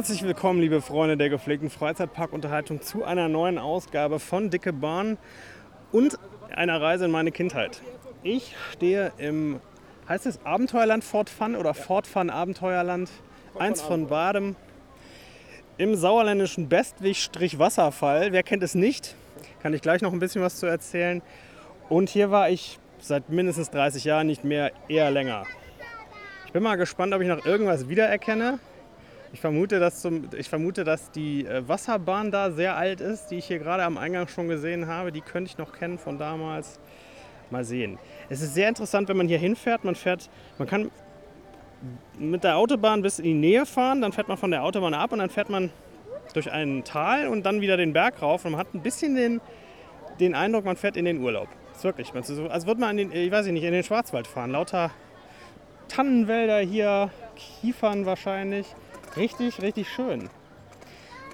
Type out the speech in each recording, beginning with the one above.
Herzlich willkommen, liebe Freunde der gepflegten Freizeitparkunterhaltung, zu einer neuen Ausgabe von Dicke Bahn und einer Reise in meine Kindheit. Ich stehe im, heißt es Abenteuerland Fort Fun oder Fort Fun Abenteuerland? Eins von Badem. Im sauerländischen Bestwig-Wasserfall. Wer kennt es nicht? Kann ich gleich noch ein bisschen was zu erzählen. Und hier war ich seit mindestens 30 Jahren nicht mehr, eher länger. Ich bin mal gespannt, ob ich noch irgendwas wiedererkenne. Ich vermute, dass, zum, ich vermute, dass die äh, Wasserbahn da sehr alt ist, die ich hier gerade am Eingang schon gesehen habe. Die könnte ich noch kennen von damals. Mal sehen. Es ist sehr interessant, wenn man hier hinfährt. Man fährt, man kann mit der Autobahn bis in die Nähe fahren, dann fährt man von der Autobahn ab und dann fährt man durch ein Tal und dann wieder den Berg rauf und man hat ein bisschen den, den Eindruck, man fährt in den Urlaub. Ist wirklich, als würde man in den, ich weiß nicht, in den Schwarzwald fahren. Lauter Tannenwälder hier, Kiefern wahrscheinlich. Richtig, richtig schön.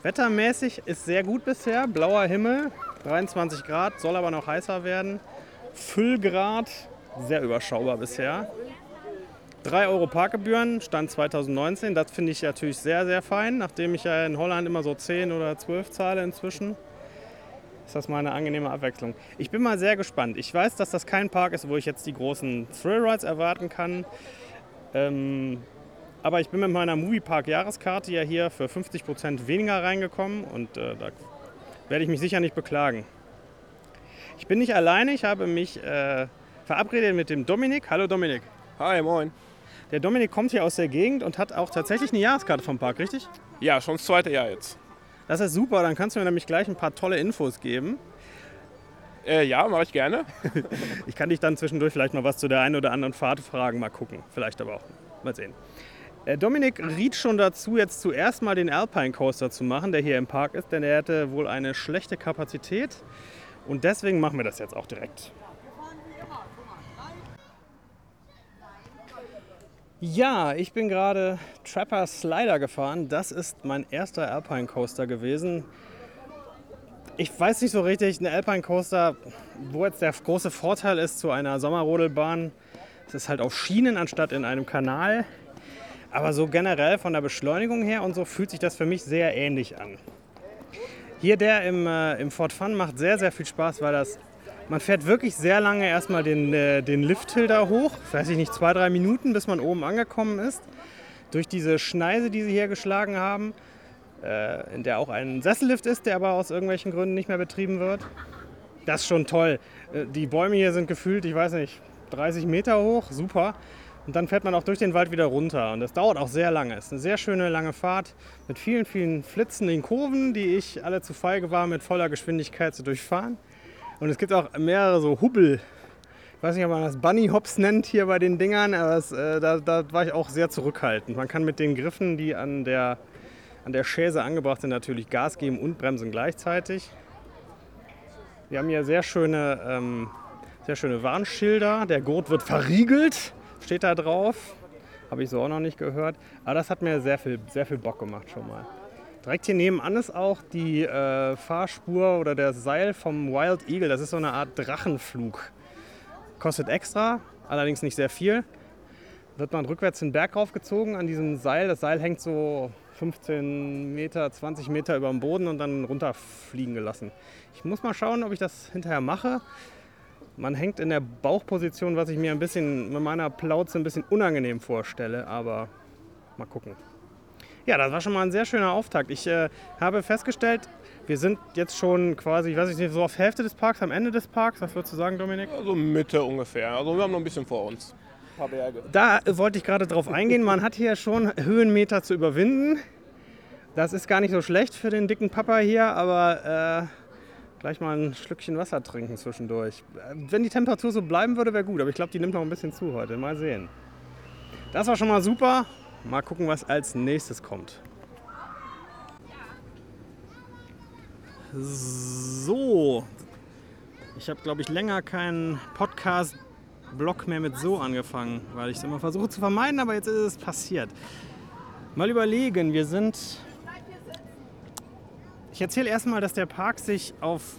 Wettermäßig ist sehr gut bisher. Blauer Himmel, 23 Grad, soll aber noch heißer werden. Füllgrad, sehr überschaubar bisher. 3 Euro Parkgebühren, Stand 2019. Das finde ich natürlich sehr, sehr fein. Nachdem ich ja in Holland immer so 10 oder 12 zahle inzwischen, ist das mal eine angenehme Abwechslung. Ich bin mal sehr gespannt. Ich weiß, dass das kein Park ist, wo ich jetzt die großen Thrill-Rides erwarten kann. Ähm, aber ich bin mit meiner Moviepark-Jahreskarte ja hier für 50% weniger reingekommen und äh, da werde ich mich sicher nicht beklagen. Ich bin nicht alleine, ich habe mich äh, verabredet mit dem Dominik. Hallo Dominik. Hi, moin. Der Dominik kommt hier aus der Gegend und hat auch tatsächlich eine Jahreskarte vom Park, richtig? Ja, schon das zweite Jahr jetzt. Das ist super, dann kannst du mir nämlich gleich ein paar tolle Infos geben. Äh, ja, mache ich gerne. ich kann dich dann zwischendurch vielleicht mal was zu der einen oder anderen Fahrt fragen, mal gucken. Vielleicht aber auch. Mal sehen. Äh, Dominik riet schon dazu, jetzt zuerst mal den Alpine Coaster zu machen, der hier im Park ist, denn er hatte wohl eine schlechte Kapazität. Und deswegen machen wir das jetzt auch direkt. Ja, ich bin gerade Trapper Slider gefahren. Das ist mein erster Alpine Coaster gewesen. Ich weiß nicht so richtig, ein Alpine Coaster, wo jetzt der große Vorteil ist zu einer Sommerrodelbahn. Es ist halt auf Schienen anstatt in einem Kanal. Aber so generell von der Beschleunigung her und so fühlt sich das für mich sehr ähnlich an. Hier der im, äh, im Ford Fun macht sehr, sehr viel Spaß, weil das, man fährt wirklich sehr lange erstmal den, äh, den Lifthill da hoch, weiß ich nicht, zwei, drei Minuten, bis man oben angekommen ist. Durch diese Schneise, die sie hier geschlagen haben, äh, in der auch ein Sessellift ist, der aber aus irgendwelchen Gründen nicht mehr betrieben wird. Das ist schon toll. Äh, die Bäume hier sind gefühlt, ich weiß nicht, 30 Meter hoch, super. Und dann fährt man auch durch den Wald wieder runter. Und das dauert auch sehr lange. Es ist eine sehr schöne lange Fahrt mit vielen, vielen flitzenden Kurven, die ich alle zu feige war, mit voller Geschwindigkeit zu durchfahren. Und es gibt auch mehrere so Hubbel. Ich weiß nicht, ob man das Bunny Hops nennt hier bei den Dingern, aber es, äh, da, da, war ich auch sehr zurückhaltend. Man kann mit den Griffen, die an der, an der Schäse angebracht sind, natürlich Gas geben und bremsen gleichzeitig. Wir haben hier sehr schöne, ähm, sehr schöne Warnschilder. Der Gurt wird verriegelt steht da drauf. Habe ich so auch noch nicht gehört. Aber das hat mir sehr viel, sehr viel Bock gemacht schon mal. Direkt hier nebenan ist auch die äh, Fahrspur oder der Seil vom Wild Eagle. Das ist so eine Art Drachenflug. Kostet extra, allerdings nicht sehr viel. Wird man rückwärts den Berg raufgezogen an diesem Seil. Das Seil hängt so 15 Meter, 20 Meter über dem Boden und dann runterfliegen gelassen. Ich muss mal schauen, ob ich das hinterher mache. Man hängt in der Bauchposition, was ich mir ein bisschen mit meiner Plauze ein bisschen unangenehm vorstelle, aber mal gucken. Ja, das war schon mal ein sehr schöner Auftakt. Ich äh, habe festgestellt, wir sind jetzt schon quasi, ich weiß nicht, so auf Hälfte des Parks, am Ende des Parks. Was würdest du sagen, Dominik? Also Mitte ungefähr. Also wir haben noch ein bisschen vor uns. Ein paar Berge. Da äh, wollte ich gerade drauf eingehen. Man hat hier schon Höhenmeter zu überwinden. Das ist gar nicht so schlecht für den dicken Papa hier, aber äh, gleich mal ein Schlückchen Wasser trinken zwischendurch. Wenn die Temperatur so bleiben würde, wäre gut, aber ich glaube, die nimmt noch ein bisschen zu heute. Mal sehen. Das war schon mal super. Mal gucken, was als nächstes kommt. So, ich habe, glaube ich, länger keinen Podcast-Blog mehr mit so angefangen, weil ich es immer versuche zu vermeiden, aber jetzt ist es passiert. Mal überlegen, wir sind ich erzähle erstmal, dass der Park sich auf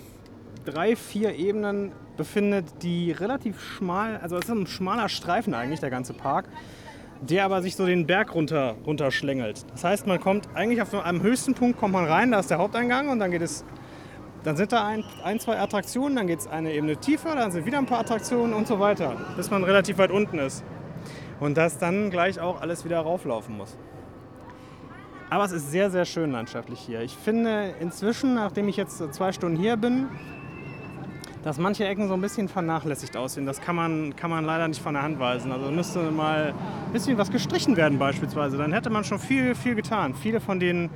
drei, vier Ebenen befindet, die relativ schmal, also es ist ein schmaler Streifen eigentlich, der ganze Park. der aber sich so den Berg runter, runter schlängelt. Das heißt, man kommt eigentlich auf einem höchsten Punkt kommt man rein, da ist der Haupteingang und dann geht es, dann sind da ein, ein zwei Attraktionen, dann geht es eine Ebene tiefer, dann sind wieder ein paar Attraktionen und so weiter, bis man relativ weit unten ist. Und das dann gleich auch alles wieder rauflaufen muss. Aber es ist sehr, sehr schön landschaftlich hier. Ich finde inzwischen, nachdem ich jetzt zwei Stunden hier bin, dass manche Ecken so ein bisschen vernachlässigt aussehen. Das kann man, kann man leider nicht von der Hand weisen. Also müsste mal ein bisschen was gestrichen werden beispielsweise. Dann hätte man schon viel, viel getan. Viele von den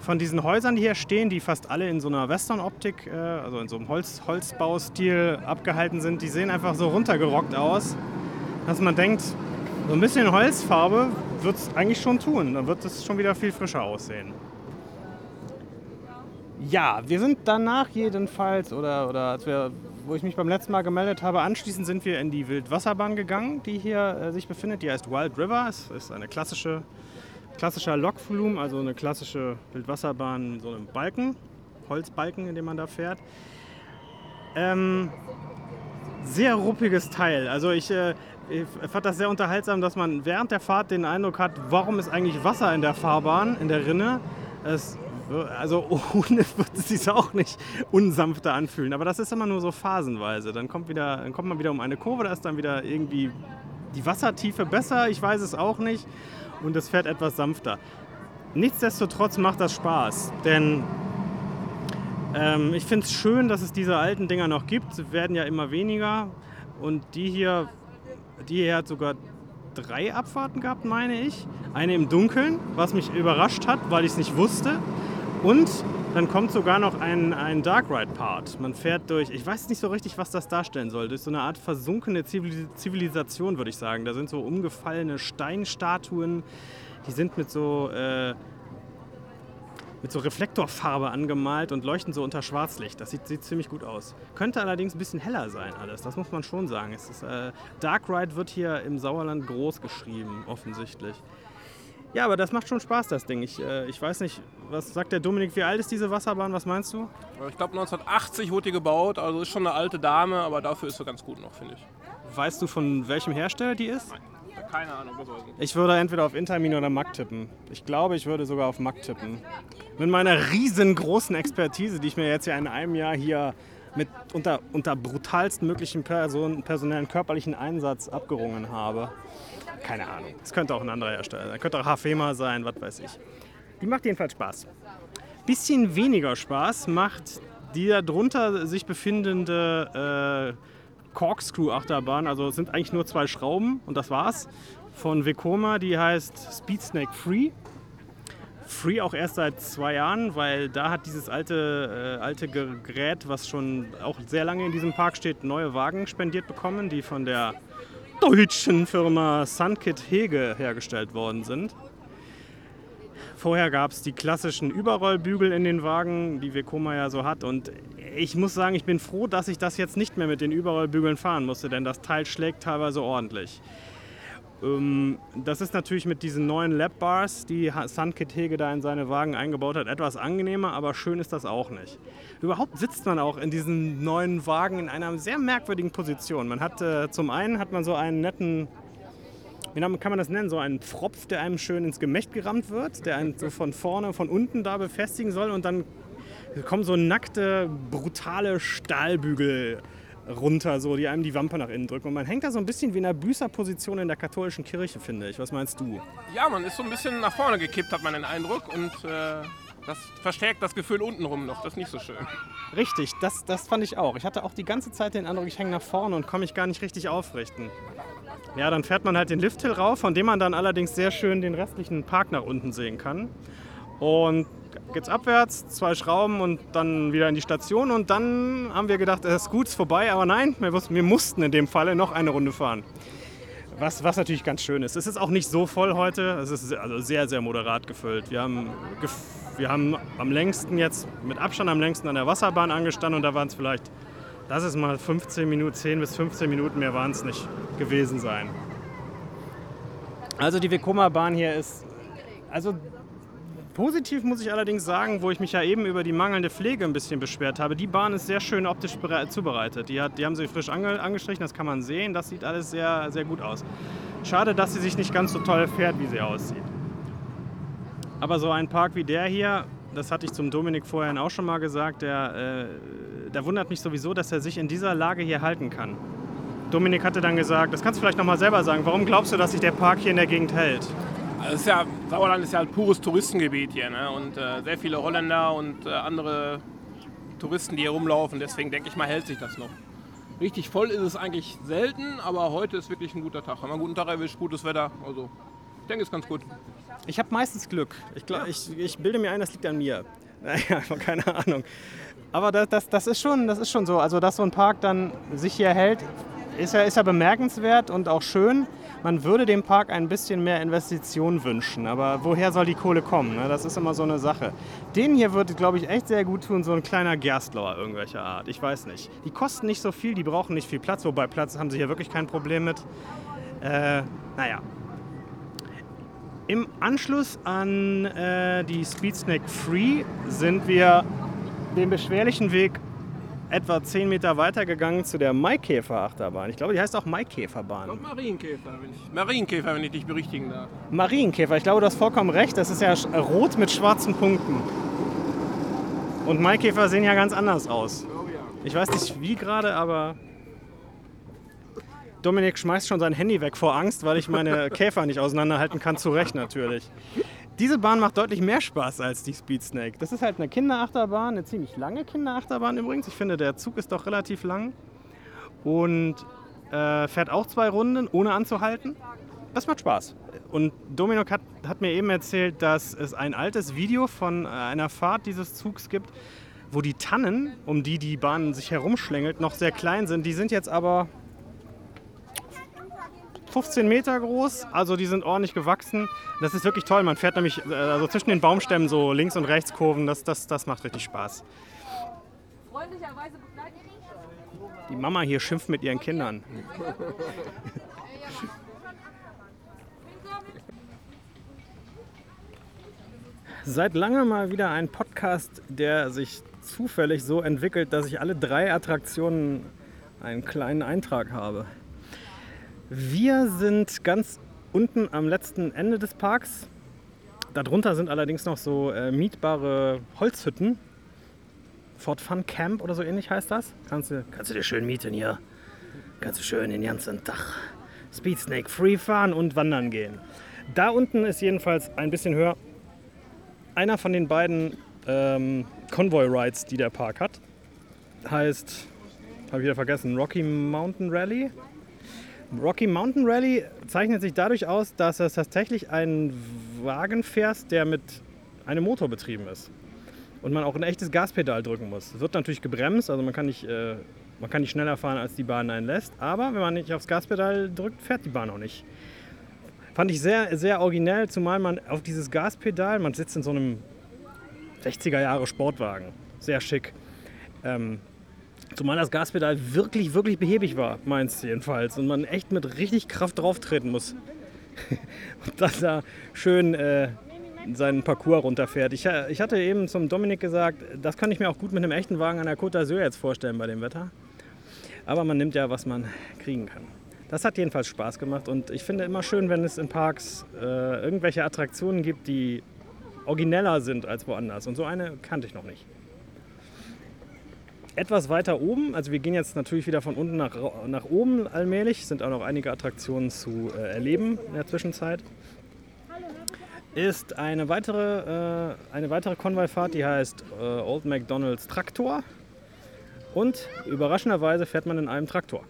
von diesen Häusern, die hier stehen, die fast alle in so einer Western-Optik, äh, also in so einem Holz, Holzbaustil abgehalten sind, die sehen einfach so runtergerockt aus, dass man denkt, so ein bisschen Holzfarbe wird es eigentlich schon tun. Dann wird es schon wieder viel frischer aussehen. Ja, wir sind danach jedenfalls, oder, oder als wir, wo ich mich beim letzten Mal gemeldet habe, anschließend sind wir in die Wildwasserbahn gegangen, die hier äh, sich befindet. Die heißt Wild River. Es ist eine klassische, klassischer Lokflume, also eine klassische Wildwasserbahn mit so einem Balken, Holzbalken, in dem man da fährt. Ähm, sehr ruppiges Teil. Also ich, äh, ich fand das sehr unterhaltsam, dass man während der Fahrt den Eindruck hat, warum ist eigentlich Wasser in der Fahrbahn, in der Rinne. Es also ohne wird es sich auch nicht unsanfter anfühlen. Aber das ist immer nur so phasenweise. Dann kommt, wieder, dann kommt man wieder um eine Kurve, da ist dann wieder irgendwie die Wassertiefe besser, ich weiß es auch nicht. Und es fährt etwas sanfter. Nichtsdestotrotz macht das Spaß, denn ähm, ich finde es schön, dass es diese alten Dinger noch gibt. Sie werden ja immer weniger. Und die hier, die hier hat sogar drei Abfahrten gehabt, meine ich. Eine im Dunkeln, was mich überrascht hat, weil ich es nicht wusste. Und dann kommt sogar noch ein, ein Dark Ride Part. Man fährt durch, ich weiß nicht so richtig, was das darstellen soll, durch so eine Art versunkene Zivilisation, würde ich sagen. Da sind so umgefallene Steinstatuen, die sind mit so, äh, mit so Reflektorfarbe angemalt und leuchten so unter Schwarzlicht. Das sieht, sieht, ziemlich gut aus. Könnte allerdings ein bisschen heller sein alles, das muss man schon sagen. Ist, äh, Dark Ride wird hier im Sauerland groß geschrieben, offensichtlich. Ja, aber das macht schon Spaß, das Ding. Ich, äh, ich weiß nicht, was sagt der Dominik, wie alt ist diese Wasserbahn? Was meinst du? Ich glaube 1980 wurde die gebaut, also ist schon eine alte Dame, aber dafür ist sie ganz gut noch, finde ich. Weißt du, von welchem Hersteller die ist? Nein, keine Ahnung, was weiß ich. Ich würde entweder auf Intermin oder Mack tippen. Ich glaube, ich würde sogar auf Mack tippen. Mit meiner riesengroßen Expertise, die ich mir jetzt ja in einem Jahr hier mit unter, unter brutalst möglichen Person, personellen körperlichen Einsatz abgerungen habe keine Ahnung. Es könnte auch ein anderer Hersteller sein. Könnte auch Hafema sein, was weiß ich. Die macht jedenfalls Spaß. Bisschen weniger Spaß macht die darunter sich befindende äh, Corkscrew-Achterbahn. Also es sind eigentlich nur zwei Schrauben und das war's. Von Vekoma, die heißt Speed Snake Free. Free auch erst seit zwei Jahren, weil da hat dieses alte, äh, alte Gerät, was schon auch sehr lange in diesem Park steht, neue Wagen spendiert bekommen, die von der deutschen Firma Sunkit Hege hergestellt worden sind. Vorher gab es die klassischen Überrollbügel in den Wagen, die Vekoma ja so hat. Und ich muss sagen, ich bin froh, dass ich das jetzt nicht mehr mit den Überrollbügeln fahren musste, denn das Teil schlägt teilweise ordentlich. Ähm, das ist natürlich mit diesen neuen Lab-Bars, die Sunkit Hege da in seine Wagen eingebaut hat, etwas angenehmer, aber schön ist das auch nicht. Überhaupt sitzt man auch in diesen neuen Wagen in einer sehr merkwürdigen Position. Man hat äh, zum einen hat man so einen netten, wie kann man das nennen, so einen Pfropf, der einem schön ins Gemächt gerammt wird, der einen so von vorne, von unten da befestigen soll und dann kommen so nackte, brutale Stahlbügel runter, so, die einem die Wampe nach innen drücken. Und man hängt da so ein bisschen wie in einer Büßerposition in der katholischen Kirche, finde ich. Was meinst du? Ja, man ist so ein bisschen nach vorne gekippt, hat man den Eindruck. Und äh, das verstärkt das Gefühl untenrum noch. Das ist nicht so schön. Richtig, das, das fand ich auch. Ich hatte auch die ganze Zeit den Eindruck, ich hänge nach vorne und komme mich gar nicht richtig aufrichten. Ja, dann fährt man halt den Lifthill rauf, von dem man dann allerdings sehr schön den restlichen Park nach unten sehen kann. Und geht's abwärts, zwei Schrauben und dann wieder in die Station. Und dann haben wir gedacht, es ist gut, ist vorbei. Aber nein, wir, wir mussten in dem Falle noch eine Runde fahren. Was, was natürlich ganz schön ist. Es ist auch nicht so voll heute. Es ist also sehr, sehr moderat gefüllt. Wir haben, wir haben am längsten jetzt, mit Abstand am längsten an der Wasserbahn angestanden und da waren es vielleicht, lass es mal 15 Minuten, 10 bis 15 Minuten mehr waren es nicht gewesen sein. Also die Vekoma-Bahn hier ist, also Positiv muss ich allerdings sagen, wo ich mich ja eben über die mangelnde Pflege ein bisschen beschwert habe, die Bahn ist sehr schön optisch zubereitet. Die, hat, die haben sie frisch ange, angestrichen, das kann man sehen, das sieht alles sehr, sehr gut aus. Schade, dass sie sich nicht ganz so toll fährt, wie sie aussieht. Aber so ein Park wie der hier, das hatte ich zum Dominik vorhin auch schon mal gesagt, der, äh, der wundert mich sowieso, dass er sich in dieser Lage hier halten kann. Dominik hatte dann gesagt, das kannst du vielleicht noch mal selber sagen, warum glaubst du, dass sich der Park hier in der Gegend hält? Also ist ja, Sauerland ist ja ein pures Touristengebiet hier ne? und äh, sehr viele Holländer und äh, andere Touristen, die hier rumlaufen. Deswegen denke ich mal, hält sich das noch. Richtig voll ist es eigentlich selten, aber heute ist wirklich ein guter Tag. Haben wir einen guten Tag erwischt, gutes Wetter. Also ich denke, es ist ganz gut. Ich habe meistens Glück. Ich, glaub, ich, ich bilde mir ein, das liegt an mir. Naja, keine Ahnung. Aber das, das, das, ist schon, das ist schon so. Also, dass so ein Park dann sich hier hält, ist ja, ist ja bemerkenswert und auch schön. Man würde dem Park ein bisschen mehr Investitionen wünschen, aber woher soll die Kohle kommen? Ne? Das ist immer so eine Sache. Den hier würde, glaube ich, echt sehr gut tun, so ein kleiner Gerstlauer irgendwelcher Art. Ich weiß nicht. Die kosten nicht so viel, die brauchen nicht viel Platz, wobei Platz haben sie hier wirklich kein Problem mit. Äh, naja. Im Anschluss an äh, die Speedsnack Free sind wir den beschwerlichen Weg etwa 10 Meter weiter gegangen zu der Maikäfer-Achterbahn. Ich glaube, die heißt auch Maikäferbahn. Und Marienkäfer, wenn ich, Marienkäfer, wenn ich dich berichtigen darf. Marienkäfer, ich glaube, du hast vollkommen recht. Das ist ja rot mit schwarzen Punkten. Und Maikäfer sehen ja ganz anders aus. Ich weiß nicht wie gerade, aber Dominik schmeißt schon sein Handy weg vor Angst, weil ich meine Käfer nicht auseinanderhalten kann. Zu Recht natürlich. Diese Bahn macht deutlich mehr Spaß als die Speed Snake. Das ist halt eine Kinderachterbahn, eine ziemlich lange Kinderachterbahn übrigens. Ich finde, der Zug ist doch relativ lang und äh, fährt auch zwei Runden, ohne anzuhalten. Das macht Spaß. Und Dominik hat, hat mir eben erzählt, dass es ein altes Video von äh, einer Fahrt dieses Zugs gibt, wo die Tannen, um die die Bahn sich herumschlängelt, noch sehr klein sind. Die sind jetzt aber 15 Meter groß, also die sind ordentlich gewachsen. Das ist wirklich toll. Man fährt nämlich äh, also zwischen den Baumstämmen so links und rechts Kurven. Das, das, das macht richtig Spaß. Freundlicherweise begleitet Die Mama hier schimpft mit ihren Kindern. Seit langem mal wieder ein Podcast, der sich zufällig so entwickelt, dass ich alle drei Attraktionen einen kleinen Eintrag habe. Wir sind ganz unten am letzten Ende des Parks. Darunter sind allerdings noch so äh, mietbare Holzhütten. Fort Fun Camp oder so ähnlich heißt das. Kannst du, kannst du dir schön mieten hier. Kannst du schön den ganzen Tag Speed Snake Free fahren und wandern gehen. Da unten ist jedenfalls ein bisschen höher einer von den beiden ähm, Convoy Rides, die der Park hat. Heißt, habe ich wieder vergessen, Rocky Mountain Rally. Rocky Mountain Rally zeichnet sich dadurch aus, dass es tatsächlich einen Wagen fährt, der mit einem Motor betrieben ist. Und man auch ein echtes Gaspedal drücken muss. Es wird natürlich gebremst, also man kann, nicht, äh, man kann nicht schneller fahren, als die Bahn einen lässt. Aber wenn man nicht aufs Gaspedal drückt, fährt die Bahn auch nicht. Fand ich sehr, sehr originell, zumal man auf dieses Gaspedal, man sitzt in so einem 60er Jahre Sportwagen, sehr schick. Ähm, zumal das Gaspedal wirklich, wirklich behäbig war, meinst du jedenfalls. Und man echt mit richtig Kraft drauf treten muss. Und dann da schön äh, seinen Parcours runterfährt. Ich, äh, ich hatte eben zum Dominik gesagt, das kann ich mir auch gut mit einem echten Wagen an der Côte d'Azur jetzt vorstellen bei dem Wetter. Aber man nimmt ja, was man kriegen kann. Das hat jedenfalls Spaß gemacht und ich finde immer schön, wenn es in Parks äh, irgendwelche Attraktionen gibt, die origineller sind als woanders. Und so eine kannte ich noch nicht. Etwas weiter oben, also wir gehen jetzt natürlich wieder von unten nach, nach oben allmählich, sind auch noch einige Attraktionen zu äh, erleben in der Zwischenzeit, ist eine weitere, äh, eine weitere Konvoifahrt, die heißt äh, Old McDonald's Traktor. Und überraschenderweise fährt man in einem Traktor.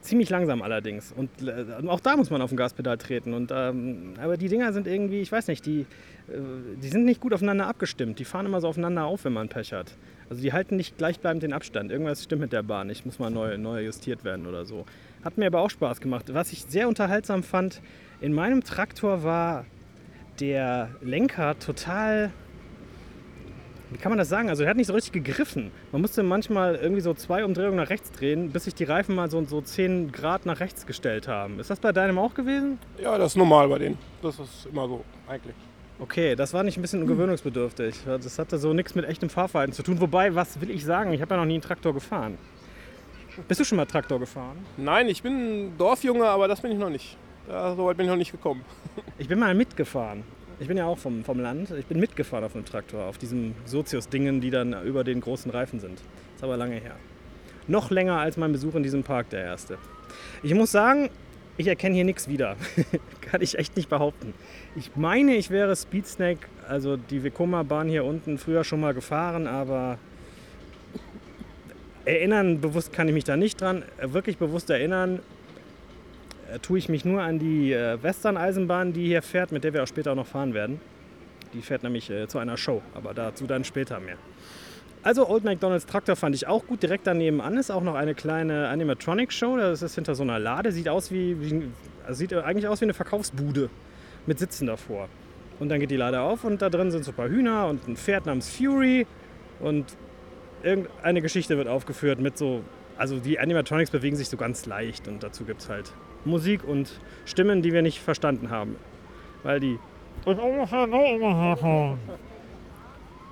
Ziemlich langsam allerdings. Und äh, auch da muss man auf dem Gaspedal treten. Und, ähm, aber die Dinger sind irgendwie, ich weiß nicht, die, äh, die sind nicht gut aufeinander abgestimmt. Die fahren immer so aufeinander auf, wenn man Pech hat. Also die halten nicht gleichbleibend den Abstand. Irgendwas stimmt mit der Bahn nicht. Muss mal neu, neu justiert werden oder so. Hat mir aber auch Spaß gemacht. Was ich sehr unterhaltsam fand, in meinem Traktor war der Lenker total wie kann man das sagen? Also er hat nicht so richtig gegriffen. Man musste manchmal irgendwie so zwei Umdrehungen nach rechts drehen, bis sich die Reifen mal so, so 10 Grad nach rechts gestellt haben. Ist das bei deinem auch gewesen? Ja, das ist normal bei denen. Das ist immer so, eigentlich. Okay, das war nicht ein bisschen gewöhnungsbedürftig. Das hatte so nichts mit echtem Fahrverhalten zu tun. Wobei, was will ich sagen? Ich habe ja noch nie einen Traktor gefahren. Bist du schon mal Traktor gefahren? Nein, ich bin Dorfjunge, aber das bin ich noch nicht. Da, so weit bin ich noch nicht gekommen. Ich bin mal mitgefahren. Ich bin ja auch vom, vom Land. Ich bin mitgefahren auf einem Traktor, auf diesen Sozius-Dingen, die dann über den großen Reifen sind. Ist aber lange her. Noch länger als mein Besuch in diesem Park, der erste. Ich muss sagen, ich erkenne hier nichts wieder. Kann ich echt nicht behaupten. Ich meine, ich wäre Speedsnake, also die Vekoma-Bahn hier unten, früher schon mal gefahren, aber erinnern bewusst kann ich mich da nicht dran. Wirklich bewusst erinnern äh, tue ich mich nur an die äh, Western-Eisenbahn, die hier fährt, mit der wir auch später auch noch fahren werden. Die fährt nämlich äh, zu einer Show, aber dazu dann später mehr. Also Old McDonald's Traktor fand ich auch gut. Direkt daneben an ist auch noch eine kleine Animatronic-Show. Das ist hinter so einer Lade. Sieht aus wie, wie also sieht eigentlich aus wie eine Verkaufsbude mit Sitzen davor. Und dann geht die Lade auf und da drin sind so ein paar Hühner und ein Pferd namens Fury und irgendeine Geschichte wird aufgeführt mit so, also die Animatronics bewegen sich so ganz leicht und dazu gibt es halt Musik und Stimmen, die wir nicht verstanden haben. Weil die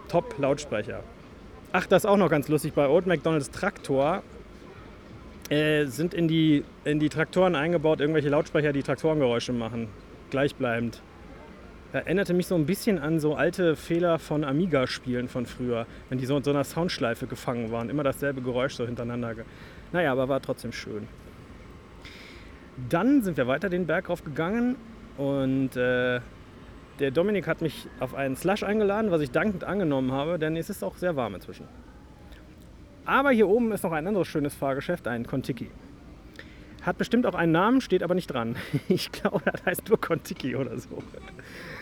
Top-Lautsprecher. Ach, das ist auch noch ganz lustig. Bei Old McDonald's Traktor äh, sind in die, in die Traktoren eingebaut irgendwelche Lautsprecher, die Traktorengeräusche machen. Gleichbleibend. Erinnerte mich so ein bisschen an so alte Fehler von Amiga-Spielen von früher, wenn die so in so einer Soundschleife gefangen waren. Immer dasselbe Geräusch so hintereinander. Naja, aber war trotzdem schön. Dann sind wir weiter den Berg raufgegangen und äh, der Dominik hat mich auf einen Slush eingeladen, was ich dankend angenommen habe, denn es ist auch sehr warm inzwischen. Aber hier oben ist noch ein anderes schönes Fahrgeschäft, ein Kontiki. Hat bestimmt auch einen Namen, steht aber nicht dran. Ich glaube, das heißt nur Kontiki oder so.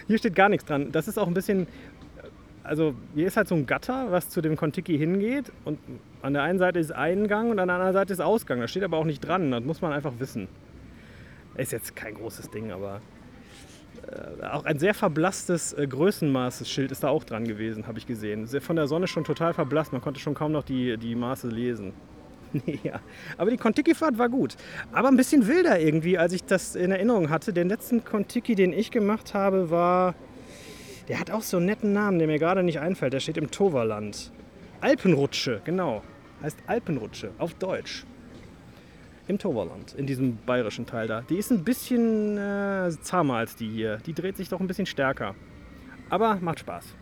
Hier steht gar nichts dran. Das ist auch ein bisschen, also hier ist halt so ein Gatter, was zu dem Kontiki hingeht. Und an der einen Seite ist Eingang und an der anderen Seite ist Ausgang. Das steht aber auch nicht dran. Das muss man einfach wissen. Ist jetzt kein großes Ding, aber auch ein sehr verblasstes äh, Größenmaßschild ist da auch dran gewesen, habe ich gesehen. Von der Sonne schon total verblasst, man konnte schon kaum noch die, die Maße lesen. ja. Aber die Kontiki-Fahrt war gut. Aber ein bisschen wilder irgendwie, als ich das in Erinnerung hatte. Den letzten Kontiki, den ich gemacht habe, war. Der hat auch so einen netten Namen, der mir gerade nicht einfällt. Der steht im Toverland. Alpenrutsche, genau. Heißt Alpenrutsche auf Deutsch im Toverland, in diesem bayerischen Teil da. Die ist ein bisschen äh, zahmer als die hier. Die dreht sich doch ein bisschen stärker. Aber macht Spaß.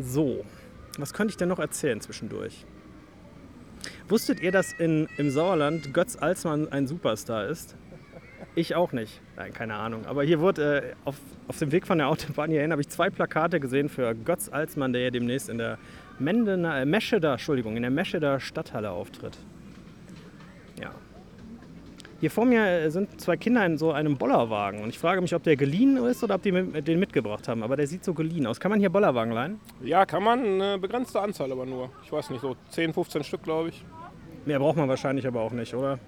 So, was könnte ich denn noch erzählen zwischendurch? Wusstet ihr, dass in, im Sauerland Götz Alsmann ein Superstar ist? Ich auch nicht. Nein, keine Ahnung. Aber hier wurde äh, auf, auf dem Weg von der Autobahn hierhin habe ich zwei Plakate gesehen für Götz Alsmann, der ja demnächst in der Mendener, äh, Mescheder, Entschuldigung, in der Mescheder Stadthalle auftritt. Ja. Hier vor mir äh, sind zwei Kinder in so einem Bollerwagen und ich frage mich, ob der geliehen ist oder ob die den mitgebracht haben. Aber der sieht so geliehen aus. Kann man hier Bollerwagen leihen? Ja, kann man. Eine begrenzte Anzahl aber nur. Ich weiß nicht, so 10, 15 Stück, glaube ich. Mehr braucht man wahrscheinlich aber auch nicht, oder?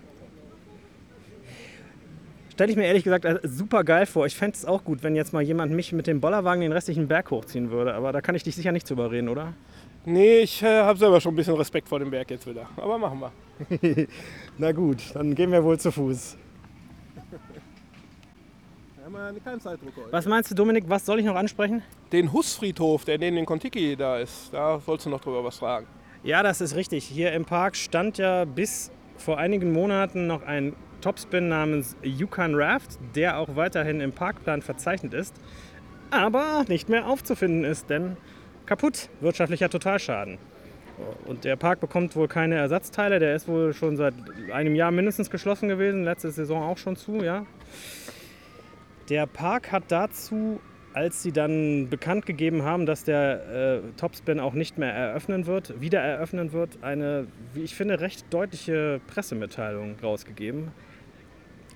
Stelle ich mir ehrlich gesagt super geil vor. Ich fände es auch gut, wenn jetzt mal jemand mich mit dem Bollerwagen den restlichen Berg hochziehen würde. Aber da kann ich dich sicher nicht zu überreden, oder? Nee, ich äh, habe selber schon ein bisschen Respekt vor dem Berg jetzt wieder. Aber machen wir. Na gut, dann gehen wir wohl zu Fuß. Was meinst du, Dominik, was soll ich noch ansprechen? Den Hussfriedhof, der neben den Kontiki da ist. Da sollst du noch drüber was fragen. Ja, das ist richtig. Hier im Park stand ja bis vor einigen Monaten noch ein Topspin namens Yukon Raft, der auch weiterhin im Parkplan verzeichnet ist, aber nicht mehr aufzufinden ist, denn kaputt, wirtschaftlicher Totalschaden. Und der Park bekommt wohl keine Ersatzteile. Der ist wohl schon seit einem Jahr mindestens geschlossen gewesen, letzte Saison auch schon zu, ja. Der Park hat dazu, als sie dann bekannt gegeben haben, dass der äh, Topspin auch nicht mehr eröffnen wird, wieder eröffnen wird, eine, wie ich finde, recht deutliche Pressemitteilung rausgegeben.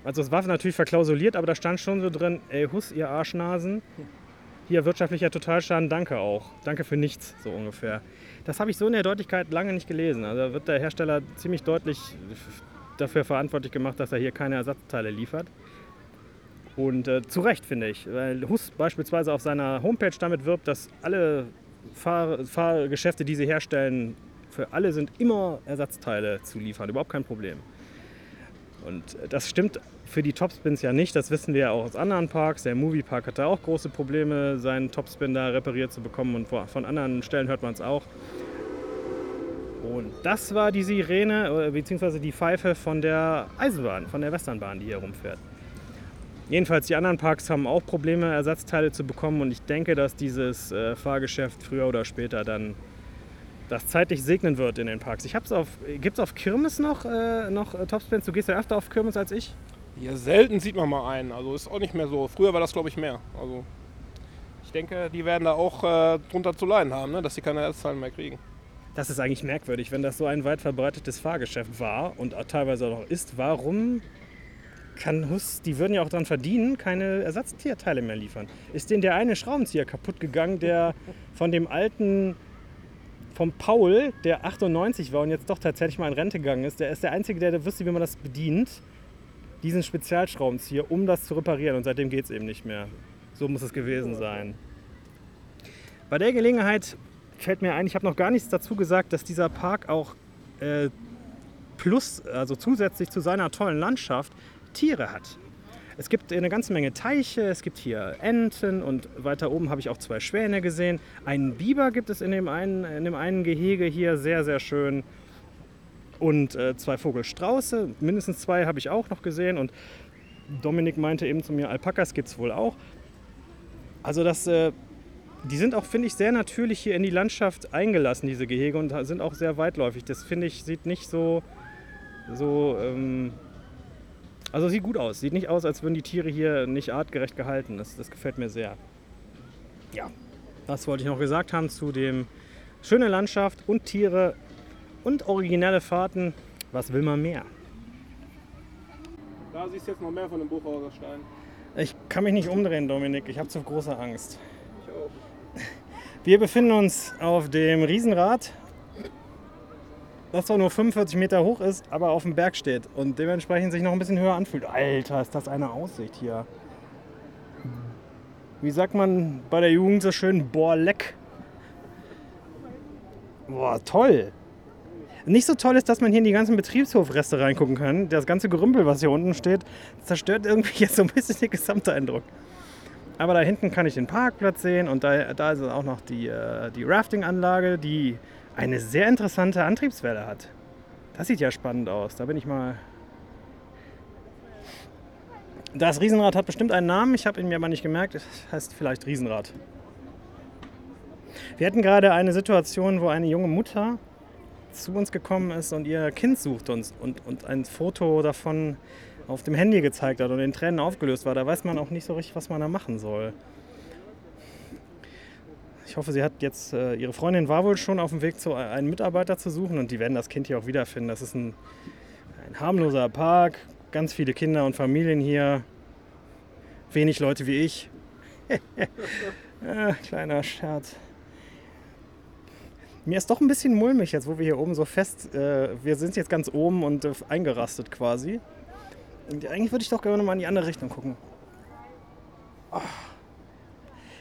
Also es war natürlich verklausuliert, aber da stand schon so drin, ey Hus, ihr Arschnasen, hier wirtschaftlicher Totalschaden, danke auch. Danke für nichts, so ungefähr. Das habe ich so in der Deutlichkeit lange nicht gelesen. Also wird der Hersteller ziemlich deutlich dafür verantwortlich gemacht, dass er hier keine Ersatzteile liefert. Und äh, zu Recht, finde ich. Weil Hus beispielsweise auf seiner Homepage damit wirbt, dass alle Fahr Fahrgeschäfte, die sie herstellen, für alle sind immer Ersatzteile zu liefern. Überhaupt kein Problem. Und das stimmt für die Topspins ja nicht, das wissen wir ja auch aus anderen Parks. Der Moviepark hatte auch große Probleme, seinen Topspin da repariert zu bekommen und von anderen Stellen hört man es auch. Und das war die Sirene, äh, beziehungsweise die Pfeife von der Eisenbahn, von der Westernbahn, die hier rumfährt. Jedenfalls, die anderen Parks haben auch Probleme, Ersatzteile zu bekommen. Und ich denke, dass dieses äh, Fahrgeschäft früher oder später dann das zeitlich segnen wird in den Parks. Ich hab's auf, gibt's auf Kirmes noch, äh, noch äh, Topspins? Du gehst ja öfter auf Kirmes als ich. Ja, selten sieht man mal einen. Also ist auch nicht mehr so. Früher war das, glaube ich, mehr. Also ich denke, die werden da auch äh, drunter zu leiden haben, ne? dass sie keine Ersatzteile mehr kriegen. Das ist eigentlich merkwürdig, wenn das so ein weit verbreitetes Fahrgeschäft war und teilweise auch noch ist. Warum kann Hus, die würden ja auch daran verdienen, keine Ersatztierteile mehr liefern? Ist denen der eine Schraubenzieher kaputt gegangen, der von dem alten, vom Paul, der 98 war und jetzt doch tatsächlich mal in Rente gegangen ist, der ist der Einzige, der wusste, wie man das bedient, diesen Spezialschraubenzieher, um das zu reparieren und seitdem geht es eben nicht mehr. So muss es gewesen sein. Bei der Gelegenheit fällt mir ein, ich habe noch gar nichts dazu gesagt, dass dieser Park auch äh, plus, also zusätzlich zu seiner tollen Landschaft, Tiere hat. Es gibt eine ganze Menge Teiche, es gibt hier Enten und weiter oben habe ich auch zwei Schwäne gesehen. Einen Biber gibt es in dem einen, in dem einen Gehege hier, sehr, sehr schön. Und äh, zwei Vogelstrauße, mindestens zwei habe ich auch noch gesehen. Und Dominik meinte eben zu mir, Alpakas gibt es wohl auch. Also das, äh, die sind auch, finde ich, sehr natürlich hier in die Landschaft eingelassen, diese Gehege, und sind auch sehr weitläufig. Das finde ich, sieht nicht so, so ähm, also sieht gut aus. Sieht nicht aus, als würden die Tiere hier nicht artgerecht gehalten. Das, das gefällt mir sehr. Ja, das wollte ich noch gesagt haben zu dem schöne Landschaft und Tiere und originelle Fahrten. Was will man mehr? Da siehst du jetzt noch mehr von dem Buchhauser Stein. Ich kann mich nicht umdrehen, Dominik. Ich habe zu große Angst. Ich auch. Wir befinden uns auf dem Riesenrad, das zwar nur 45 Meter hoch ist, aber auf dem Berg steht und dementsprechend sich noch ein bisschen höher anfühlt. Alter, ist das eine Aussicht hier. Wie sagt man bei der Jugend so schön? Boah, leck. Boah, toll. Nicht so toll ist, dass man hier in die ganzen Betriebshofreste reingucken kann. Das ganze Gerümpel, was hier unten steht, zerstört irgendwie jetzt so ein bisschen den Gesamteindruck. Aber da hinten kann ich den Parkplatz sehen und da, da ist auch noch die, äh, die Rafting-Anlage, die eine sehr interessante Antriebswelle hat. Das sieht ja spannend aus. Da bin ich mal. Das Riesenrad hat bestimmt einen Namen, ich habe ihn mir aber nicht gemerkt. Es heißt vielleicht Riesenrad. Wir hatten gerade eine Situation, wo eine junge Mutter zu uns gekommen ist und ihr Kind sucht uns und, und ein Foto davon auf dem Handy gezeigt hat und in Tränen aufgelöst war. Da weiß man auch nicht so richtig, was man da machen soll. Ich hoffe, sie hat jetzt, äh, ihre Freundin war wohl schon auf dem Weg, zu, einen Mitarbeiter zu suchen und die werden das Kind hier auch wiederfinden. Das ist ein, ein harmloser Park, ganz viele Kinder und Familien hier, wenig Leute wie ich. ja, kleiner Scherz. Mir ist doch ein bisschen mulmig jetzt, wo wir hier oben so fest, äh, wir sind jetzt ganz oben und äh, eingerastet quasi. Und eigentlich würde ich doch gerne mal in die andere Richtung gucken. Oh.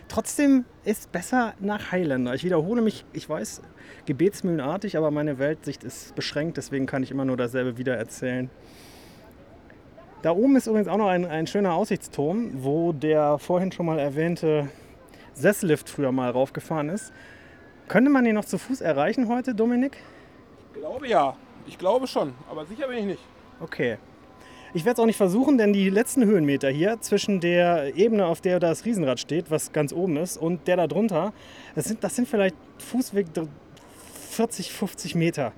Trotzdem ist besser nach Highlander. Ich wiederhole mich, ich weiß, gebetsmühlenartig, aber meine Weltsicht ist beschränkt, deswegen kann ich immer nur dasselbe wieder erzählen. Da oben ist übrigens auch noch ein, ein schöner Aussichtsturm, wo der vorhin schon mal erwähnte Sesslift früher mal raufgefahren ist. Könnte man den noch zu Fuß erreichen heute, Dominik? Ich glaube ja. Ich glaube schon, aber sicher bin ich nicht. Okay. Ich werde es auch nicht versuchen, denn die letzten Höhenmeter hier zwischen der Ebene, auf der das Riesenrad steht, was ganz oben ist, und der da drunter, das sind, das sind vielleicht Fußweg 40, 50 Meter.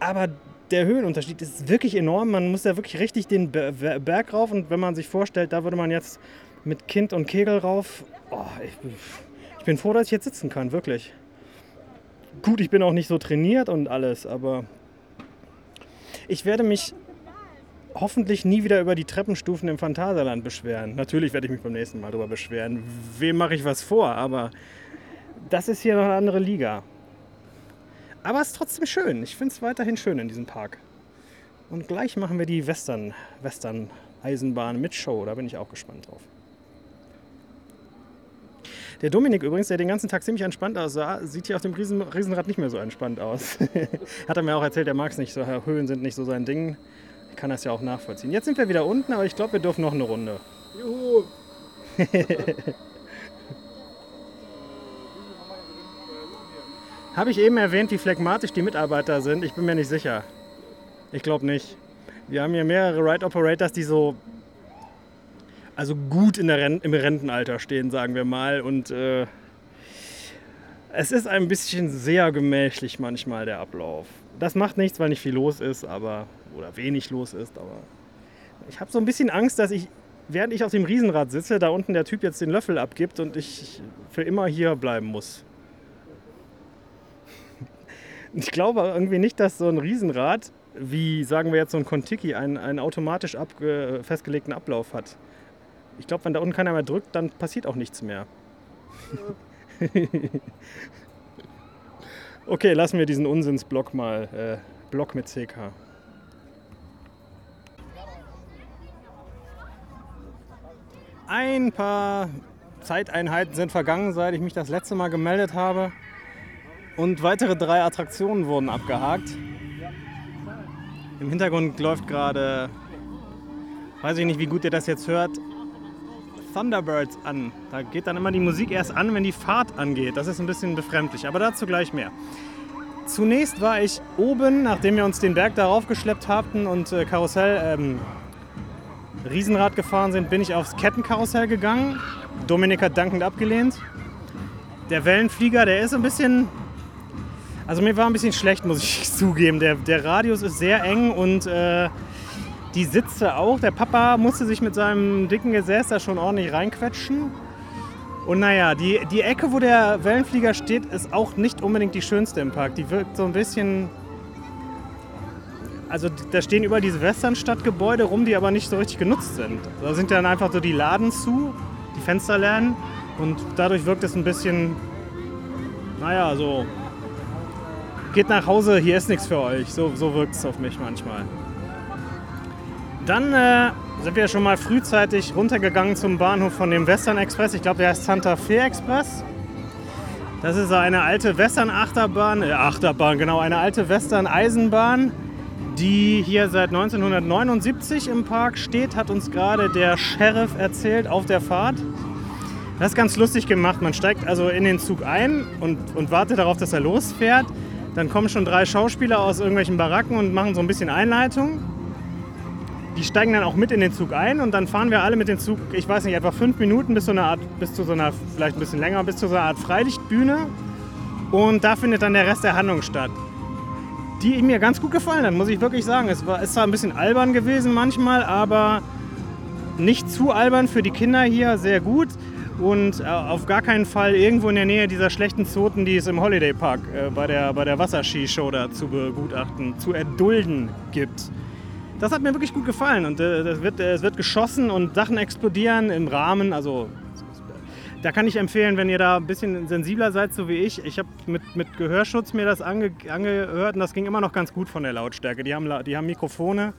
Aber der Höhenunterschied ist wirklich enorm. Man muss ja wirklich richtig den Berg rauf. Und wenn man sich vorstellt, da würde man jetzt mit Kind und Kegel rauf. Oh, ich, ich bin froh, dass ich jetzt sitzen kann, wirklich. Gut, ich bin auch nicht so trainiert und alles, aber ich werde mich hoffentlich nie wieder über die Treppenstufen im Phantasialand beschweren. Natürlich werde ich mich beim nächsten Mal darüber beschweren. Wem mache ich was vor? Aber das ist hier noch eine andere Liga. Aber es ist trotzdem schön. Ich finde es weiterhin schön in diesem Park. Und gleich machen wir die Western, Western Eisenbahn mit Show. Da bin ich auch gespannt drauf. Der Dominik übrigens, der den ganzen Tag ziemlich entspannt aussah, sieht hier auf dem Riesen, Riesenrad nicht mehr so entspannt aus. Hat er mir auch erzählt, er mag es nicht so. Höhen sind nicht so sein Ding. Ich kann das ja auch nachvollziehen. Jetzt sind wir wieder unten, aber ich glaube, wir dürfen noch eine Runde. Juhu! Habe ich eben erwähnt, wie phlegmatisch die Mitarbeiter sind? Ich bin mir nicht sicher. Ich glaube nicht. Wir haben hier mehrere Ride Operators, die so also gut in der Ren im Rentenalter stehen, sagen wir mal. Und äh, es ist ein bisschen sehr gemächlich manchmal der Ablauf. Das macht nichts, weil nicht viel los ist, aber oder wenig los ist, aber ich habe so ein bisschen Angst, dass ich, während ich auf dem Riesenrad sitze, da unten der Typ jetzt den Löffel abgibt und ich für immer hier bleiben muss. Ich glaube irgendwie nicht, dass so ein Riesenrad, wie sagen wir jetzt so ein Kontiki, einen, einen automatisch festgelegten Ablauf hat. Ich glaube, wenn da unten keiner mehr drückt, dann passiert auch nichts mehr. okay, lassen wir diesen Unsinnsblock mal. Äh, Block mit CK. Ein paar Zeiteinheiten sind vergangen, seit ich mich das letzte Mal gemeldet habe. Und weitere drei Attraktionen wurden abgehakt. Im Hintergrund läuft gerade, weiß ich nicht, wie gut ihr das jetzt hört, Thunderbirds an. Da geht dann immer die Musik erst an, wenn die Fahrt angeht. Das ist ein bisschen befremdlich, aber dazu gleich mehr. Zunächst war ich oben, nachdem wir uns den Berg darauf geschleppt hatten und äh, Karussell, ähm, Riesenrad gefahren sind, bin ich aufs Kettenkarussell gegangen. Dominik hat dankend abgelehnt. Der Wellenflieger, der ist ein bisschen. Also mir war ein bisschen schlecht, muss ich zugeben. Der, der Radius ist sehr eng und äh, die Sitze auch. Der Papa musste sich mit seinem dicken Gesäß da schon ordentlich reinquetschen. Und naja, die, die Ecke, wo der Wellenflieger steht, ist auch nicht unbedingt die schönste im Park. Die wirkt so ein bisschen. Also da stehen überall diese Westernstadtgebäude rum, die aber nicht so richtig genutzt sind. Da sind dann einfach so die Laden zu, die Fensterläden. Und dadurch wirkt es ein bisschen. Naja, so. Geht nach Hause, hier ist nichts für euch. So, so wirkt es auf mich manchmal. Dann äh, sind wir schon mal frühzeitig runtergegangen zum Bahnhof von dem Western Express. Ich glaube, der heißt Santa Fe Express. Das ist eine alte Western-Achterbahn, äh, Achterbahn, genau, eine alte Western-Eisenbahn, die hier seit 1979 im Park steht, hat uns gerade der Sheriff erzählt auf der Fahrt. Das ist ganz lustig gemacht. Man steigt also in den Zug ein und, und wartet darauf, dass er losfährt. Dann kommen schon drei Schauspieler aus irgendwelchen Baracken und machen so ein bisschen Einleitung die steigen dann auch mit in den Zug ein und dann fahren wir alle mit dem Zug, ich weiß nicht, etwa fünf Minuten bis zu einer Art, bis zu so einer, vielleicht ein bisschen länger, bis zu so einer Art Freilichtbühne. Und da findet dann der Rest der Handlung statt. Die mir ganz gut gefallen hat, muss ich wirklich sagen. Es war ist zwar ein bisschen albern gewesen manchmal, aber nicht zu albern für die Kinder hier, sehr gut. Und äh, auf gar keinen Fall irgendwo in der Nähe dieser schlechten Zoten, die es im Holiday Park äh, bei der, bei der Wasserskishow da zu begutachten, zu erdulden gibt das hat mir wirklich gut gefallen. Und äh, wird, äh, es wird geschossen und Sachen explodieren im Rahmen. Also da kann ich empfehlen, wenn ihr da ein bisschen sensibler seid, so wie ich. Ich habe mit, mit Gehörschutz mir das ange, angehört und das ging immer noch ganz gut von der Lautstärke. Die haben, die haben Mikrofone.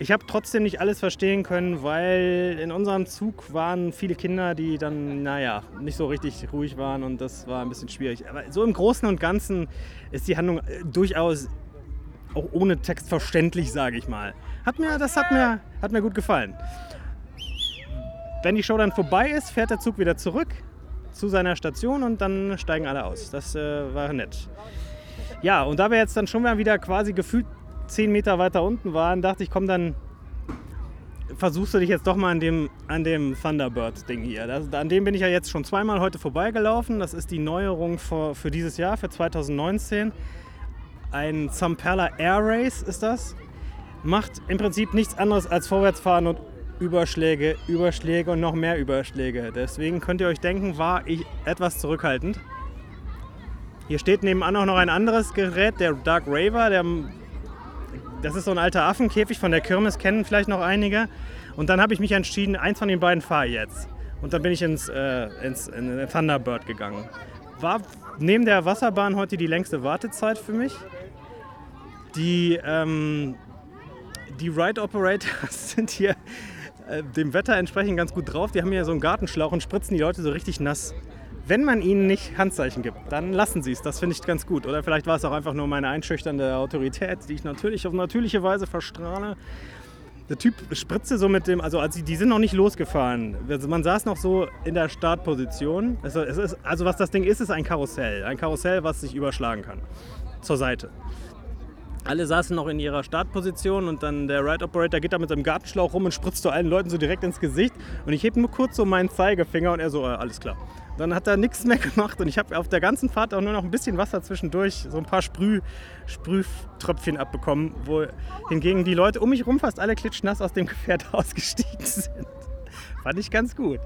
Ich habe trotzdem nicht alles verstehen können, weil in unserem Zug waren viele Kinder, die dann, naja, nicht so richtig ruhig waren und das war ein bisschen schwierig. Aber so im Großen und Ganzen ist die Handlung äh, durchaus auch ohne Text verständlich, sage ich mal. Hat mir, das hat mir, hat mir gut gefallen. Wenn die Show dann vorbei ist, fährt der Zug wieder zurück zu seiner Station und dann steigen alle aus. Das äh, war nett. Ja, und da wir jetzt dann schon mal wieder quasi gefühlt 10 Meter weiter unten waren, dachte ich, komm, dann versuchst du dich jetzt doch mal an dem, an dem Thunderbird-Ding hier. Das, an dem bin ich ja jetzt schon zweimal heute vorbeigelaufen. Das ist die Neuerung für, für dieses Jahr, für 2019 ein Zamperla Air Race ist das. Macht im Prinzip nichts anderes als Vorwärtsfahren und Überschläge, Überschläge und noch mehr Überschläge. Deswegen könnt ihr euch denken, war ich etwas zurückhaltend. Hier steht nebenan auch noch ein anderes Gerät, der Dark Raver. Der, das ist so ein alter Affenkäfig von der Kirmes, kennen vielleicht noch einige. Und dann habe ich mich entschieden, eins von den beiden fahre jetzt. Und dann bin ich ins, äh, ins in Thunderbird gegangen. War neben der Wasserbahn heute die längste Wartezeit für mich. Die, ähm, die Ride Operators sind hier äh, dem Wetter entsprechend ganz gut drauf. Die haben hier so einen Gartenschlauch und spritzen die Leute so richtig nass. Wenn man ihnen nicht Handzeichen gibt, dann lassen sie es. Das finde ich ganz gut. Oder vielleicht war es auch einfach nur meine einschüchternde Autorität, die ich natürlich auf natürliche Weise verstrahle. der Typ spritzte so mit dem, also als die, sind noch nicht losgefahren. Also man saß noch so in der Startposition. Also, ist, also was das Ding ist, ist ein Karussell. Ein Karussell, was sich überschlagen kann. Zur Seite. Alle saßen noch in ihrer Startposition und dann der Ride Operator geht da mit seinem Gartenschlauch rum und spritzt so allen Leuten so direkt ins Gesicht. Und ich heb nur kurz so meinen Zeigefinger und er so, äh, alles klar. Dann hat er nichts mehr gemacht und ich habe auf der ganzen Fahrt auch nur noch ein bisschen Wasser zwischendurch, so ein paar Sprüh, Sprühtröpfchen abbekommen, wo hingegen die Leute um mich rum fast alle klitschnass aus dem Gefährt ausgestiegen sind. Fand ich ganz gut.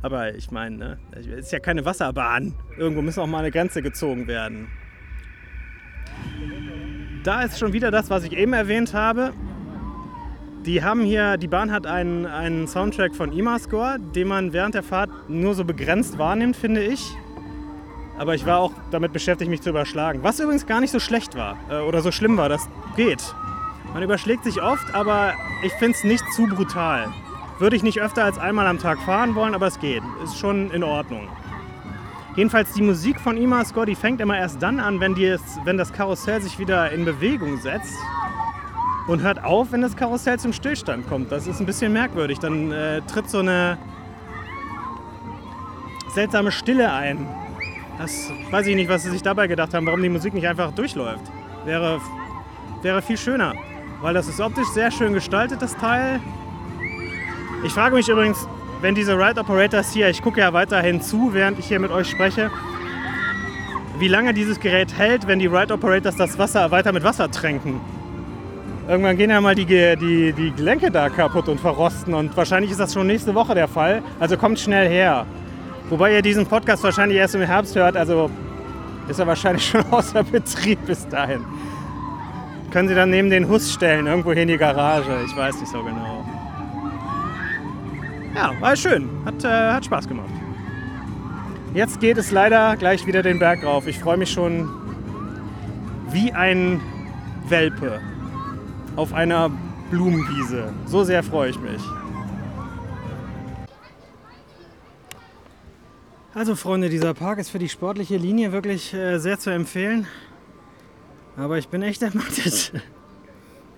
Aber ich meine, ne, es ist ja keine Wasserbahn. Irgendwo muss auch mal eine Grenze gezogen werden. Da ist schon wieder das, was ich eben erwähnt habe. Die haben hier, die Bahn hat einen, einen Soundtrack von Imascore, den man während der Fahrt nur so begrenzt wahrnimmt, finde ich. Aber ich war auch damit beschäftigt, mich zu überschlagen. Was übrigens gar nicht so schlecht war äh, oder so schlimm war, das geht. Man überschlägt sich oft, aber ich finde es nicht zu brutal. Würde ich nicht öfter als einmal am Tag fahren wollen, aber es geht. Ist schon in Ordnung. Jedenfalls die Musik von Imascore, die fängt immer erst dann an, wenn, die, wenn das Karussell sich wieder in Bewegung setzt und hört auf, wenn das Karussell zum Stillstand kommt. Das ist ein bisschen merkwürdig. Dann äh, tritt so eine seltsame Stille ein. Das weiß ich nicht, was sie sich dabei gedacht haben, warum die Musik nicht einfach durchläuft. Wäre, wäre viel schöner, weil das ist optisch sehr schön gestaltet, das Teil. Ich frage mich übrigens, wenn diese Ride Operators hier, ich gucke ja weiterhin zu, während ich hier mit euch spreche, wie lange dieses Gerät hält, wenn die Ride Operators das Wasser weiter mit Wasser tränken. Irgendwann gehen ja mal die, die, die Gelenke da kaputt und verrosten und wahrscheinlich ist das schon nächste Woche der Fall. Also kommt schnell her. Wobei ihr diesen Podcast wahrscheinlich erst im Herbst hört, also ist er wahrscheinlich schon außer Betrieb bis dahin. Können Sie dann neben den Hus stellen, irgendwo hier in die Garage. Ich weiß nicht so genau. Ja, war schön. Hat, äh, hat Spaß gemacht. Jetzt geht es leider gleich wieder den Berg rauf. Ich freue mich schon wie ein Welpe auf einer Blumenwiese. So sehr freue ich mich. Also Freunde, dieser Park ist für die sportliche Linie wirklich äh, sehr zu empfehlen. Aber ich bin echt ermattet.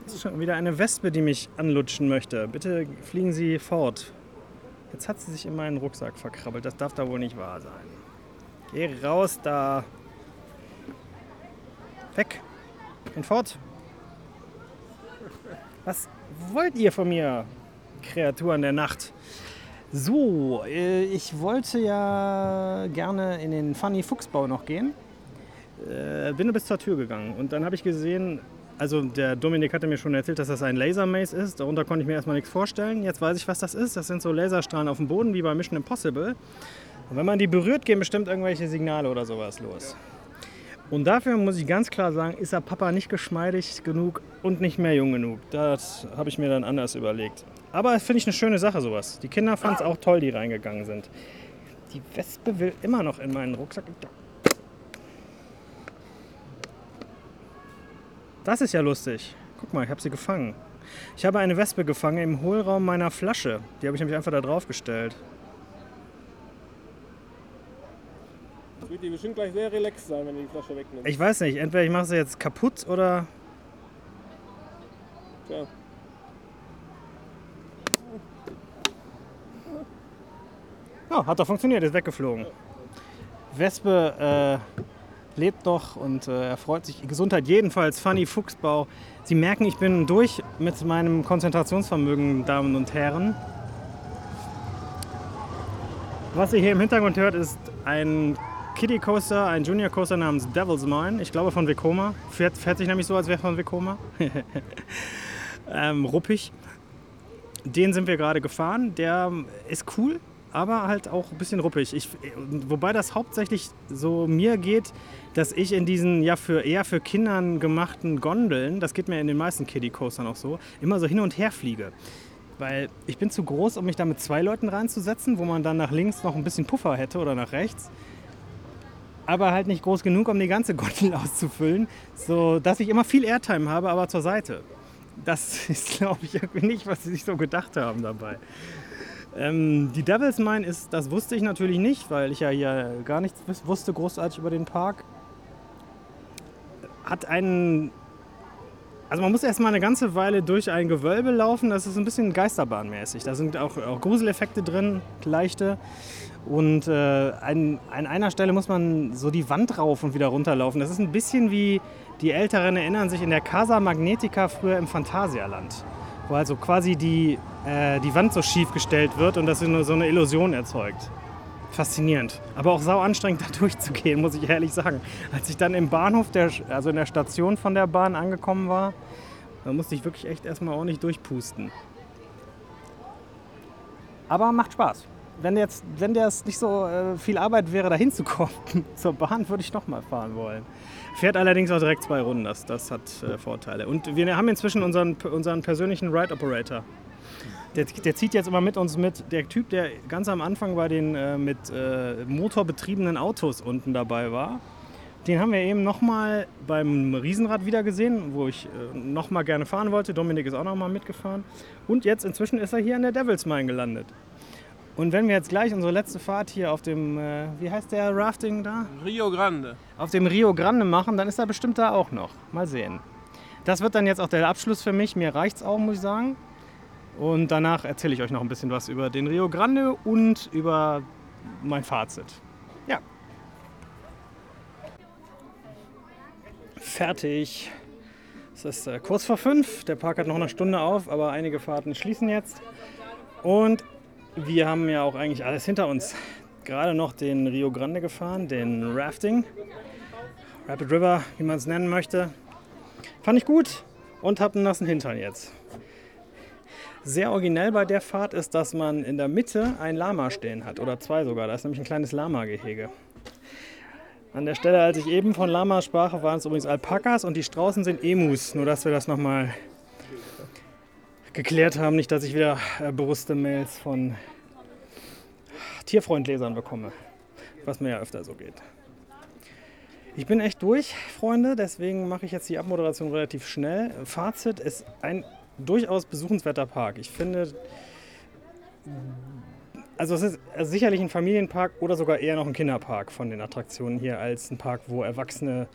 Es ist schon wieder eine Wespe, die mich anlutschen möchte. Bitte fliegen Sie fort. Jetzt hat sie sich in meinen Rucksack verkrabbelt. Das darf da wohl nicht wahr sein. Geh raus da. Weg. Und fort. Was wollt ihr von mir, Kreaturen der Nacht? So, äh, ich wollte ja gerne in den Funny Fuchsbau noch gehen. Äh, bin bis zur Tür gegangen und dann habe ich gesehen, also der Dominik hatte mir schon erzählt, dass das ein Lasermaze ist. Darunter konnte ich mir erstmal nichts vorstellen. Jetzt weiß ich, was das ist. Das sind so Laserstrahlen auf dem Boden, wie bei Mission Impossible. Und wenn man die berührt, gehen bestimmt irgendwelche Signale oder sowas los. Und dafür muss ich ganz klar sagen, ist der Papa nicht geschmeidig genug und nicht mehr jung genug. Das habe ich mir dann anders überlegt. Aber finde ich eine schöne Sache sowas. Die Kinder fanden es auch toll, die reingegangen sind. Die Wespe will immer noch in meinen Rucksack. Das ist ja lustig. Guck mal, ich habe sie gefangen. Ich habe eine Wespe gefangen im Hohlraum meiner Flasche. Die habe ich nämlich einfach da drauf gestellt. wird die bestimmt gleich sehr relaxed sein, wenn du die Flasche wegnimmst. Ich weiß nicht, entweder ich mache sie jetzt kaputt oder. Tja. Ja, hat doch funktioniert, ist weggeflogen. Wespe äh, lebt noch und äh, erfreut sich Gesundheit. Jedenfalls, Funny Fuchsbau. Sie merken, ich bin durch mit meinem Konzentrationsvermögen, Damen und Herren. Was ihr hier im Hintergrund hört, ist ein Kiddie Coaster, ein Junior Coaster namens Devil's Mine. Ich glaube von Vekoma. Fährt, fährt sich nämlich so, als wäre von Vekoma. ähm, ruppig. Den sind wir gerade gefahren. Der ist cool, aber halt auch ein bisschen ruppig. Ich, wobei das hauptsächlich so mir geht, dass ich in diesen ja für eher für Kindern gemachten Gondeln, das geht mir in den meisten Kiddie Coastern auch so, immer so hin und her fliege. Weil ich bin zu groß, um mich da mit zwei Leuten reinzusetzen, wo man dann nach links noch ein bisschen Puffer hätte oder nach rechts aber halt nicht groß genug, um die ganze Gondel auszufüllen, so dass ich immer viel Airtime habe, aber zur Seite. Das ist, glaube ich, irgendwie nicht, was sie sich so gedacht haben dabei. Ähm, die Devil's Mine ist, das wusste ich natürlich nicht, weil ich ja hier gar nichts wusste großartig über den Park. Hat einen also man muss erstmal eine ganze Weile durch ein Gewölbe laufen. Das ist ein bisschen geisterbahnmäßig. Da sind auch, auch Gruseleffekte drin, leichte. Und äh, an, an einer Stelle muss man so die Wand rauf und wieder runterlaufen. Das ist ein bisschen wie die Älteren erinnern sich in der Casa Magnetica früher im Phantasialand. Wo also quasi die, äh, die Wand so schief gestellt wird und das so eine Illusion erzeugt faszinierend. Aber auch sau anstrengend, da durchzugehen, muss ich ehrlich sagen. Als ich dann im Bahnhof, der, also in der Station von der Bahn angekommen war, da musste ich wirklich echt erstmal ordentlich durchpusten. Aber macht Spaß. Wenn jetzt, wenn das nicht so äh, viel Arbeit wäre, da hinzukommen zur Bahn, würde ich noch mal fahren wollen. Fährt allerdings auch direkt zwei Runden, das, das hat äh, Vorteile. Und wir haben inzwischen unseren, unseren persönlichen Ride Operator. Der, der, zieht jetzt immer mit uns mit. Der Typ, der ganz am Anfang bei den äh, mit äh, motorbetriebenen Autos unten dabei war, den haben wir eben nochmal beim Riesenrad wieder gesehen, wo ich äh, nochmal gerne fahren wollte. Dominik ist auch nochmal mitgefahren. Und jetzt inzwischen ist er hier in der Devil's Mine gelandet. Und wenn wir jetzt gleich unsere letzte Fahrt hier auf dem, äh, wie heißt der Rafting da? Rio Grande. Auf dem Rio Grande machen, dann ist er bestimmt da auch noch. Mal sehen. Das wird dann jetzt auch der Abschluss für mich. Mir reicht es auch, muss ich sagen. Und danach erzähle ich euch noch ein bisschen was über den Rio Grande und über mein Fazit. Ja. Fertig. Es ist äh, kurz vor fünf. Der Park hat noch eine Stunde auf, aber einige Fahrten schließen jetzt. Und wir haben ja auch eigentlich alles hinter uns. Gerade noch den Rio Grande gefahren, den Rafting. Rapid River, wie man es nennen möchte. Fand ich gut und habe einen nassen Hintern jetzt. Sehr originell bei der Fahrt ist, dass man in der Mitte ein Lama stehen hat oder zwei sogar. Da ist nämlich ein kleines Lama-Gehege. An der Stelle, als ich eben von Lama sprach, waren es übrigens Alpakas und die Straußen sind Emus. Nur, dass wir das nochmal geklärt haben. Nicht, dass ich wieder äh, bewusste Mails von Tierfreundlesern bekomme. Was mir ja öfter so geht. Ich bin echt durch, Freunde. Deswegen mache ich jetzt die Abmoderation relativ schnell. Fazit ist ein durchaus besuchenswerter Park. Ich finde, also es ist sicherlich ein Familienpark oder sogar eher noch ein Kinderpark von den Attraktionen hier als ein Park, wo Erwachsene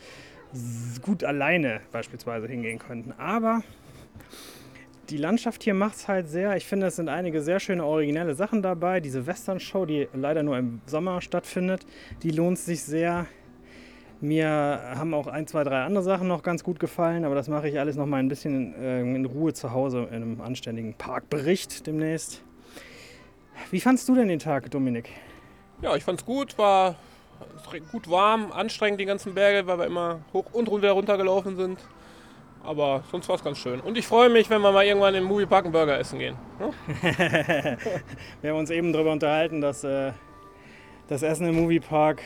gut alleine beispielsweise hingehen könnten. Aber die Landschaft hier macht es halt sehr. Ich finde, es sind einige sehr schöne originelle Sachen dabei. Diese Western-Show, die leider nur im Sommer stattfindet, die lohnt sich sehr. Mir haben auch ein, zwei, drei andere Sachen noch ganz gut gefallen, aber das mache ich alles noch mal ein bisschen äh, in Ruhe zu Hause in einem anständigen Parkbericht demnächst. Wie fandst du denn den Tag, Dominik? Ja, ich fand's gut, war gut warm, anstrengend die ganzen Berge, weil wir immer hoch und runter runtergelaufen sind. Aber sonst war es ganz schön. Und ich freue mich, wenn wir mal irgendwann im Moviepark einen Burger essen gehen. wir haben uns eben darüber unterhalten, dass äh, das Essen im Moviepark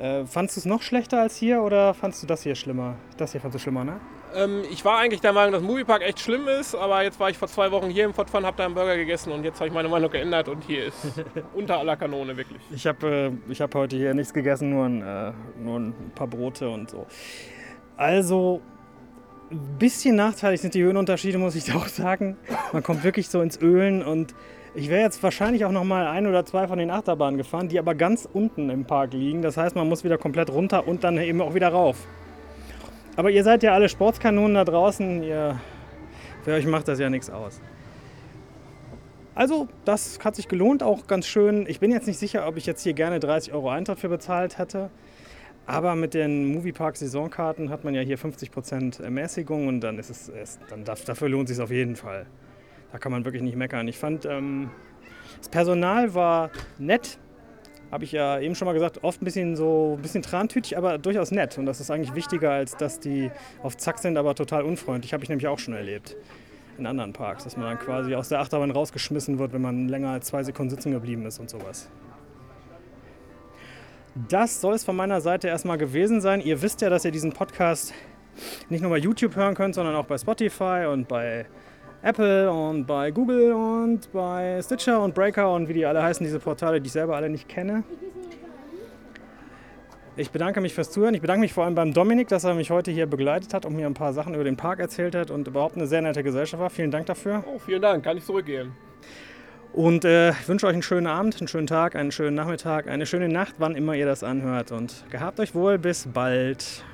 äh, fandest du es noch schlechter als hier oder fandest du das hier schlimmer? Das hier fandest du schlimmer, ne? Ähm, ich war eigentlich der Meinung, dass Moviepark echt schlimm ist, aber jetzt war ich vor zwei Wochen hier im Fort Fun, habe da einen Burger gegessen und jetzt habe ich meine Meinung geändert und hier ist unter aller Kanone wirklich. Ich habe äh, hab heute hier nichts gegessen, nur ein, äh, nur ein paar Brote und so. Also ein bisschen nachteilig sind die Höhenunterschiede, muss ich auch sagen. Man kommt wirklich so ins Ölen und ich wäre jetzt wahrscheinlich auch noch mal ein oder zwei von den Achterbahnen gefahren, die aber ganz unten im Park liegen. Das heißt, man muss wieder komplett runter und dann eben auch wieder rauf. Aber ihr seid ja alle Sportskanonen da draußen. Ihr, für euch macht das ja nichts aus. Also, das hat sich gelohnt, auch ganz schön. Ich bin jetzt nicht sicher, ob ich jetzt hier gerne 30 Euro Eintritt für bezahlt hätte. Aber mit den Moviepark Saisonkarten hat man ja hier 50% Ermäßigung und dann ist es, dann dafür lohnt es sich auf jeden Fall. Da kann man wirklich nicht meckern. Ich fand, ähm, das Personal war nett. Habe ich ja eben schon mal gesagt, oft ein bisschen so ein bisschen trantütig, aber durchaus nett. Und das ist eigentlich wichtiger, als dass die auf Zack sind, aber total unfreundlich. Habe ich nämlich auch schon erlebt in anderen Parks, dass man dann quasi aus der Achterbahn rausgeschmissen wird, wenn man länger als zwei Sekunden sitzen geblieben ist und sowas. Das soll es von meiner Seite erstmal gewesen sein. Ihr wisst ja, dass ihr diesen Podcast nicht nur bei YouTube hören könnt, sondern auch bei Spotify und bei Apple und bei Google und bei Stitcher und Breaker und wie die alle heißen, diese Portale, die ich selber alle nicht kenne. Ich bedanke mich fürs Zuhören. Ich bedanke mich vor allem beim Dominik, dass er mich heute hier begleitet hat und mir ein paar Sachen über den Park erzählt hat und überhaupt eine sehr nette Gesellschaft war. Vielen Dank dafür. Oh, vielen Dank, kann ich zurückgeben. Und äh, ich wünsche euch einen schönen Abend, einen schönen Tag, einen schönen Nachmittag, eine schöne Nacht, wann immer ihr das anhört. Und gehabt euch wohl, bis bald.